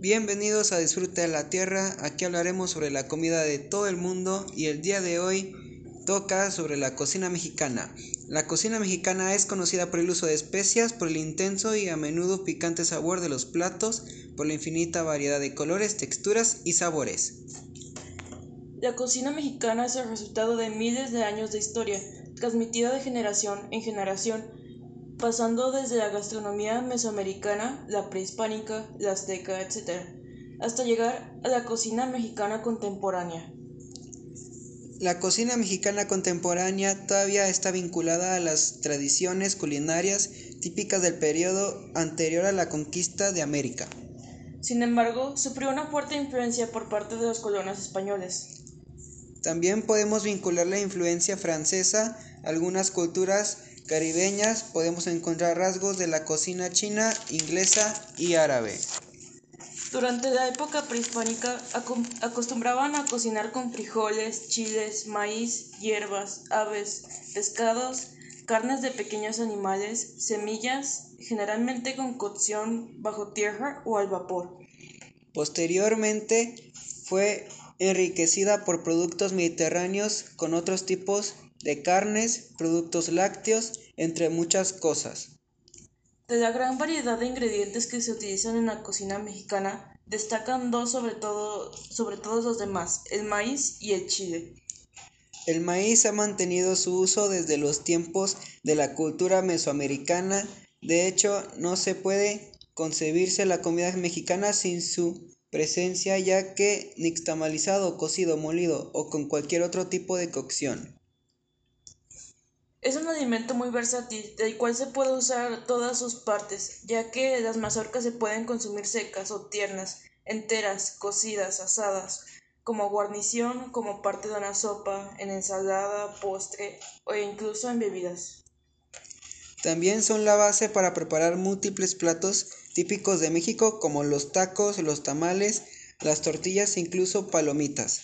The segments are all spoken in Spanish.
Bienvenidos a Disfrute de la Tierra, aquí hablaremos sobre la comida de todo el mundo y el día de hoy toca sobre la cocina mexicana. La cocina mexicana es conocida por el uso de especias, por el intenso y a menudo picante sabor de los platos, por la infinita variedad de colores, texturas y sabores. La cocina mexicana es el resultado de miles de años de historia, transmitida de generación en generación, pasando desde la gastronomía mesoamericana, la prehispánica, la azteca, etc., hasta llegar a la cocina mexicana contemporánea. La cocina mexicana contemporánea todavía está vinculada a las tradiciones culinarias típicas del periodo anterior a la conquista de América. Sin embargo, sufrió una fuerte influencia por parte de los colonos españoles. También podemos vincular la influencia francesa a algunas culturas caribeñas podemos encontrar rasgos de la cocina china, inglesa y árabe. Durante la época prehispánica acostumbraban a cocinar con frijoles, chiles, maíz, hierbas, aves, pescados, carnes de pequeños animales, semillas, generalmente con cocción bajo tierra o al vapor. Posteriormente fue enriquecida por productos mediterráneos con otros tipos de carnes, productos lácteos, entre muchas cosas. De la gran variedad de ingredientes que se utilizan en la cocina mexicana, destacan dos sobre, todo, sobre todos los demás, el maíz y el chile. El maíz ha mantenido su uso desde los tiempos de la cultura mesoamericana. De hecho, no se puede concebirse la comida mexicana sin su presencia, ya que nixtamalizado, cocido, molido o con cualquier otro tipo de cocción. Es un alimento muy versátil, del cual se puede usar todas sus partes, ya que las mazorcas se pueden consumir secas o tiernas, enteras, cocidas, asadas, como guarnición, como parte de una sopa, en ensalada, postre o incluso en bebidas. También son la base para preparar múltiples platos típicos de México como los tacos, los tamales, las tortillas e incluso palomitas.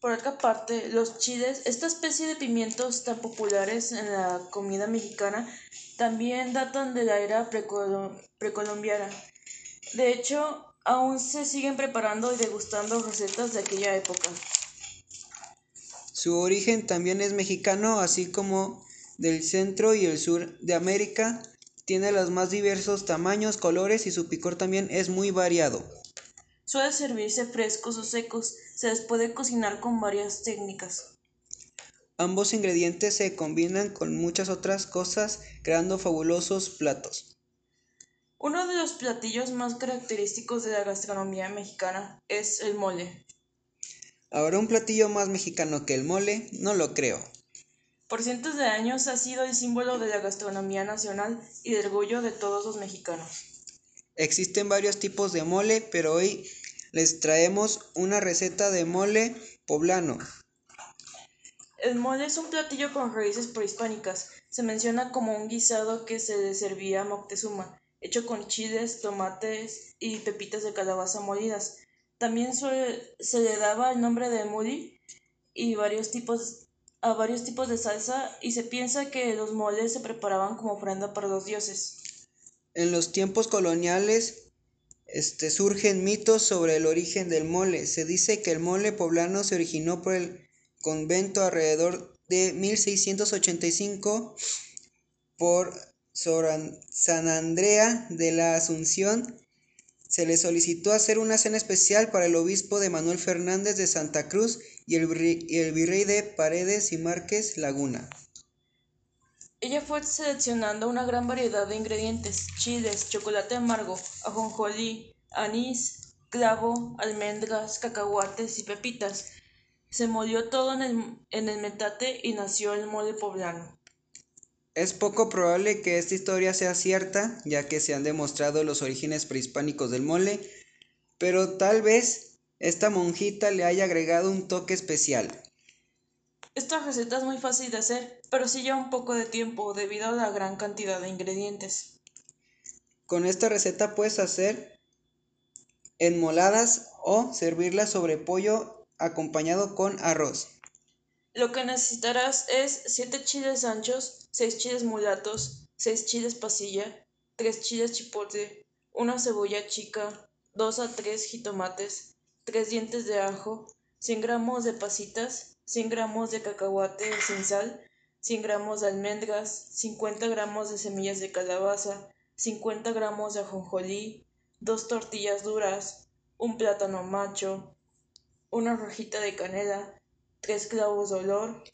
Por otra parte, los chiles, esta especie de pimientos tan populares en la comida mexicana, también datan de la era precolombiana. De hecho, aún se siguen preparando y degustando recetas de aquella época. Su origen también es mexicano, así como del centro y el sur de América. Tiene los más diversos tamaños, colores y su picor también es muy variado. Suele servirse frescos o secos, se les puede cocinar con varias técnicas. Ambos ingredientes se combinan con muchas otras cosas, creando fabulosos platos. Uno de los platillos más característicos de la gastronomía mexicana es el mole. Ahora un platillo más mexicano que el mole, no lo creo. Por cientos de años ha sido el símbolo de la gastronomía nacional y del orgullo de todos los mexicanos. Existen varios tipos de mole, pero hoy les traemos una receta de mole poblano. El mole es un platillo con raíces prehispánicas. Se menciona como un guisado que se le servía a Moctezuma, hecho con chiles, tomates y pepitas de calabaza molidas. También se le daba el nombre de muli y varios tipos, a varios tipos de salsa y se piensa que los moles se preparaban como ofrenda para los dioses. En los tiempos coloniales este, surgen mitos sobre el origen del mole. Se dice que el mole poblano se originó por el convento alrededor de 1685 por San Andrea de la Asunción. Se le solicitó hacer una cena especial para el obispo de Manuel Fernández de Santa Cruz y el, y el virrey de Paredes y Márquez Laguna. Ella fue seleccionando una gran variedad de ingredientes: chiles, chocolate amargo, ajonjolí, anís, clavo, almendras, cacahuates y pepitas. Se molió todo en el, en el metate y nació el mole poblano. Es poco probable que esta historia sea cierta, ya que se han demostrado los orígenes prehispánicos del mole, pero tal vez esta monjita le haya agregado un toque especial. Esta receta es muy fácil de hacer, pero sí lleva un poco de tiempo debido a la gran cantidad de ingredientes. Con esta receta puedes hacer enmoladas o servirlas sobre pollo acompañado con arroz. Lo que necesitarás es 7 chiles anchos, 6 chiles mulatos, 6 chiles pasilla, 3 chiles chipotle, una cebolla chica, 2 a 3 jitomates, 3 dientes de ajo, 100 gramos de pasitas, 100 gramos de cacahuate sin sal, 100 gramos de almendras, 50 gramos de semillas de calabaza, 50 gramos de ajonjolí, 2 tortillas duras, un plátano macho, una rojita de canela, 3 clavos de olor,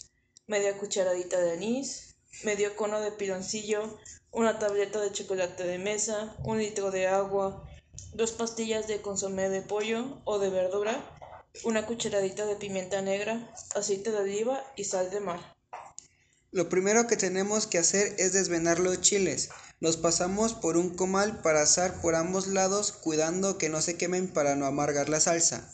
media cucharadita de anís, medio cono de piloncillo, una tableta de chocolate de mesa, un litro de agua, dos pastillas de consomé de pollo o de verdura, una cucharadita de pimienta negra, aceite de oliva y sal de mar. Lo primero que tenemos que hacer es desvenar los chiles. Los pasamos por un comal para asar por ambos lados, cuidando que no se quemen para no amargar la salsa.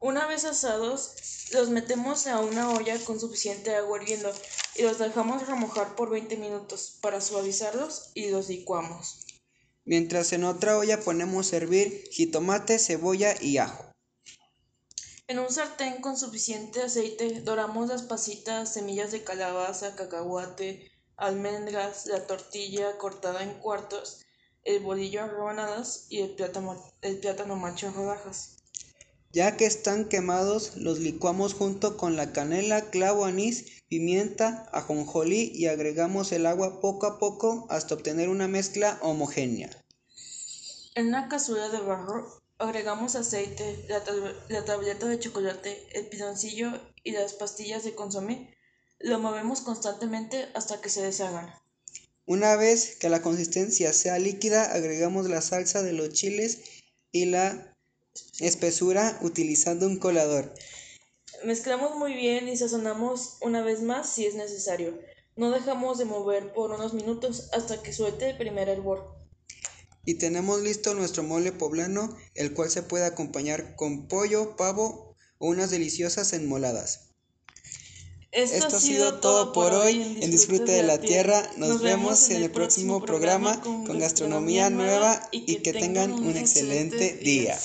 Una vez asados, los metemos a una olla con suficiente agua hirviendo y los dejamos remojar por 20 minutos para suavizarlos y los licuamos. Mientras en otra olla ponemos a hervir jitomate, cebolla y ajo. En un sartén con suficiente aceite doramos las pasitas, semillas de calabaza, cacahuate, almendras, la tortilla cortada en cuartos, el bolillo en rebanadas y el plátano, el plátano macho en rodajas. Ya que están quemados, los licuamos junto con la canela, clavo, anís, pimienta, ajonjolí y agregamos el agua poco a poco hasta obtener una mezcla homogénea. En una cazuela de barro agregamos aceite, la, tab- la tableta de chocolate, el piloncillo y las pastillas de consomé. Lo movemos constantemente hasta que se deshagan. Una vez que la consistencia sea líquida, agregamos la salsa de los chiles y la espesura utilizando un colador. Mezclamos muy bien y sazonamos una vez más si es necesario. No dejamos de mover por unos minutos hasta que suelte el primer hervor. Y tenemos listo nuestro mole poblano, el cual se puede acompañar con pollo, pavo o unas deliciosas enmoladas. Esto ha sido todo por hoy en Disfrute de la Tierra. Nos vemos en el próximo programa con gastronomía nueva y que tengan un excelente día.